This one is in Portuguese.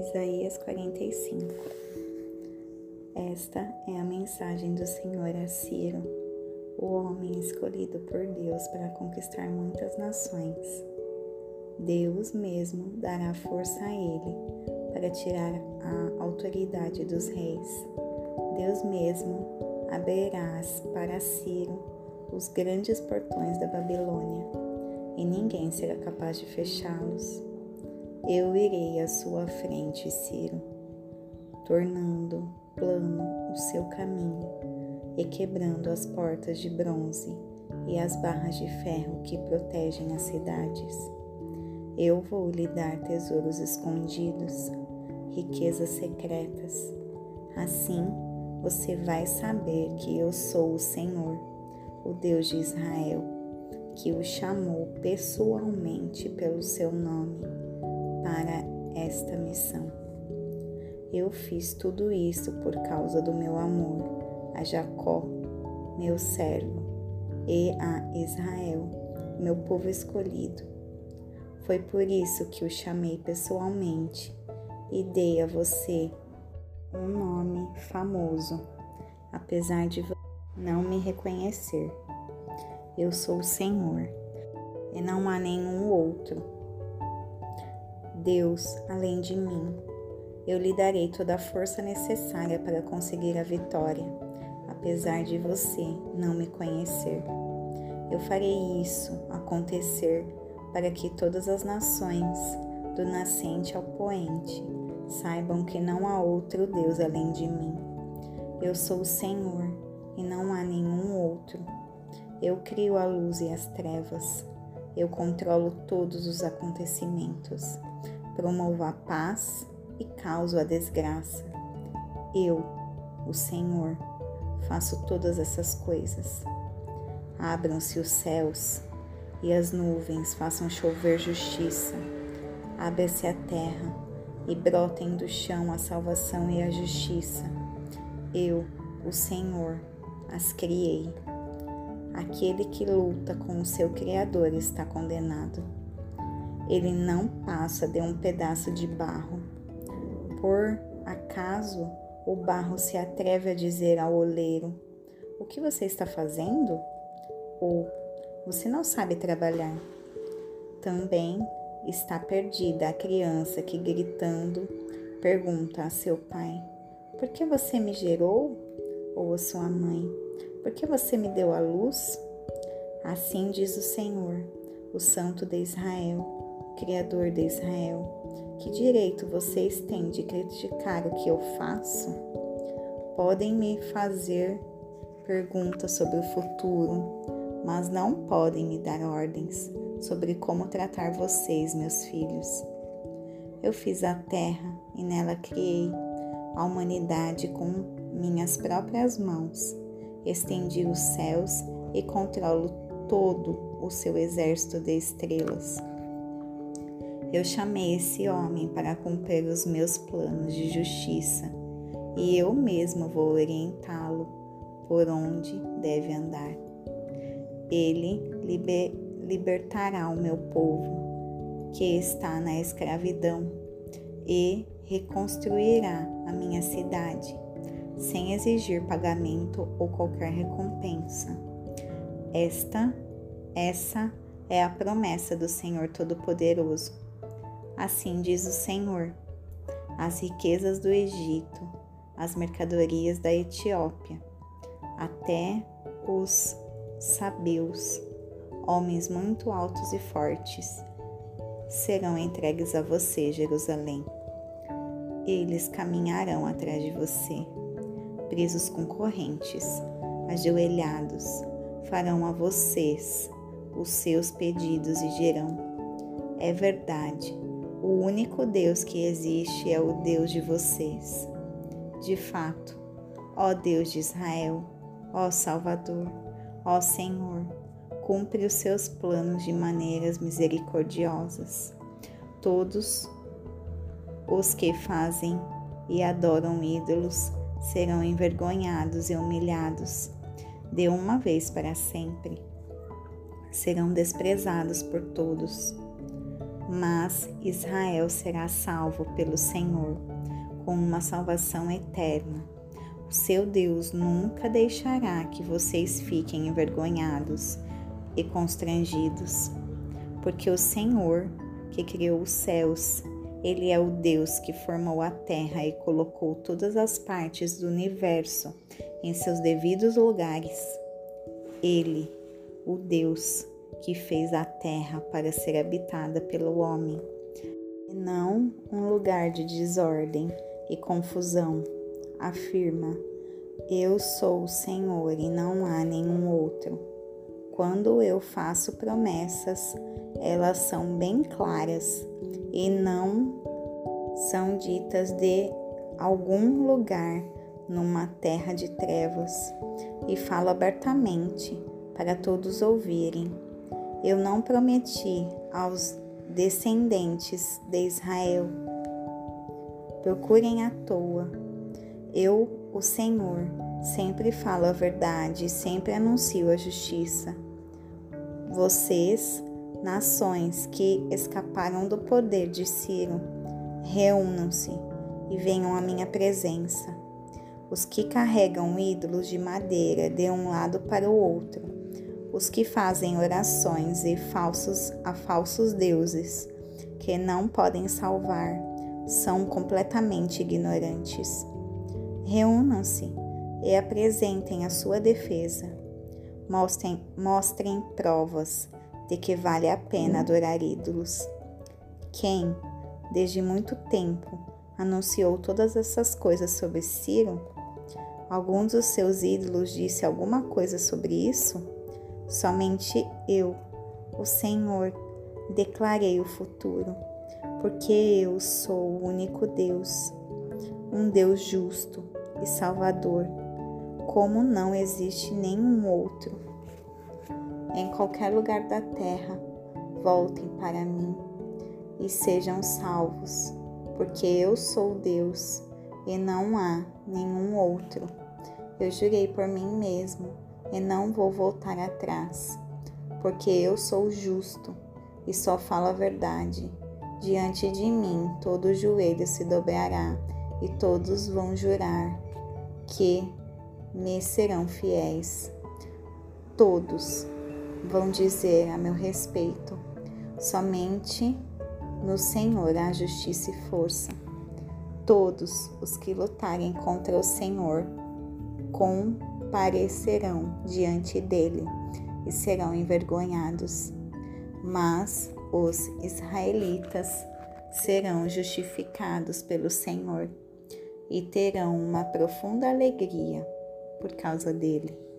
Isaías 45 Esta é a mensagem do Senhor a Ciro, o homem escolhido por Deus para conquistar muitas nações. Deus mesmo dará força a ele para tirar a autoridade dos reis. Deus mesmo abrirá para Ciro os grandes portões da Babilônia, e ninguém será capaz de fechá-los. Eu irei à sua frente, Ciro, tornando plano o seu caminho e quebrando as portas de bronze e as barras de ferro que protegem as cidades. Eu vou lhe dar tesouros escondidos, riquezas secretas. Assim você vai saber que eu sou o Senhor, o Deus de Israel, que o chamou pessoalmente pelo seu nome para esta missão. Eu fiz tudo isso por causa do meu amor a Jacó, meu servo, e a Israel, meu povo escolhido. Foi por isso que o chamei pessoalmente e dei a você um nome famoso, apesar de não me reconhecer. Eu sou o Senhor e não há nenhum outro Deus, além de mim. Eu lhe darei toda a força necessária para conseguir a vitória, apesar de você não me conhecer. Eu farei isso acontecer para que todas as nações, do nascente ao poente, saibam que não há outro Deus além de mim. Eu sou o Senhor e não há nenhum outro. Eu crio a luz e as trevas. Eu controlo todos os acontecimentos promovo a paz e causo a desgraça. Eu, o Senhor, faço todas essas coisas. Abram-se os céus e as nuvens façam chover justiça. Abra-se a terra e brotem do chão a salvação e a justiça. Eu, o Senhor, as criei. Aquele que luta com o seu Criador está condenado ele não passa de um pedaço de barro. Por acaso o barro se atreve a dizer ao oleiro: O que você está fazendo? Ou você não sabe trabalhar? Também está perdida a criança que, gritando, pergunta a seu pai: Por que você me gerou? Ou a sua mãe: Por que você me deu a luz? Assim diz o Senhor, o Santo de Israel Criador de Israel, que direito vocês têm de criticar o que eu faço? Podem me fazer perguntas sobre o futuro, mas não podem me dar ordens sobre como tratar vocês, meus filhos. Eu fiz a terra e nela criei a humanidade com minhas próprias mãos. Estendi os céus e controlo todo o seu exército de estrelas. Eu chamei esse homem para cumprir os meus planos de justiça e eu mesmo vou orientá-lo por onde deve andar. Ele liber, libertará o meu povo que está na escravidão e reconstruirá a minha cidade sem exigir pagamento ou qualquer recompensa. Esta, essa é a promessa do Senhor Todo-Poderoso Assim diz o Senhor: as riquezas do Egito, as mercadorias da Etiópia, até os sabeus, homens muito altos e fortes, serão entregues a você, Jerusalém. Eles caminharão atrás de você, presos com correntes, ajoelhados, farão a vocês os seus pedidos e dirão: É verdade o único Deus que existe é o Deus de vocês. De fato, ó Deus de Israel, ó Salvador, ó Senhor, cumpre os seus planos de maneiras misericordiosas. Todos os que fazem e adoram ídolos serão envergonhados e humilhados de uma vez para sempre. Serão desprezados por todos mas Israel será salvo pelo Senhor, com uma salvação eterna. O seu Deus nunca deixará que vocês fiquem envergonhados e constrangidos, porque o Senhor, que criou os céus, ele é o Deus que formou a terra e colocou todas as partes do universo em seus devidos lugares. Ele, o Deus que fez a terra para ser habitada pelo homem, e não um lugar de desordem e confusão, afirma: Eu sou o Senhor e não há nenhum outro. Quando eu faço promessas, elas são bem claras e não são ditas de algum lugar numa terra de trevas, e falo abertamente para todos ouvirem. Eu não prometi aos descendentes de Israel. Procurem à toa. Eu, o Senhor, sempre falo a verdade e sempre anuncio a justiça. Vocês, nações que escaparam do poder de Ciro, reúnam-se e venham à minha presença. Os que carregam ídolos de madeira de um lado para o outro, os que fazem orações e falsos a falsos deuses, que não podem salvar, são completamente ignorantes. Reúnam-se e apresentem a sua defesa. Mostrem, mostrem provas de que vale a pena adorar ídolos. Quem, desde muito tempo, anunciou todas essas coisas sobre Ciro? Algum dos seus ídolos disse alguma coisa sobre isso? Somente eu, o Senhor, declarei o futuro, porque eu sou o único Deus, um Deus justo e Salvador, como não existe nenhum outro. Em qualquer lugar da terra, voltem para mim e sejam salvos, porque eu sou Deus e não há nenhum outro. Eu jurei por mim mesmo e não vou voltar atrás, porque eu sou justo e só falo a verdade. Diante de mim todo joelho se dobrará e todos vão jurar que me serão fiéis. Todos vão dizer a meu respeito: somente no Senhor há justiça e força. Todos os que lutarem contra o Senhor comparecerão diante dele e serão envergonhados. Mas os israelitas serão justificados pelo Senhor e terão uma profunda alegria por causa dele.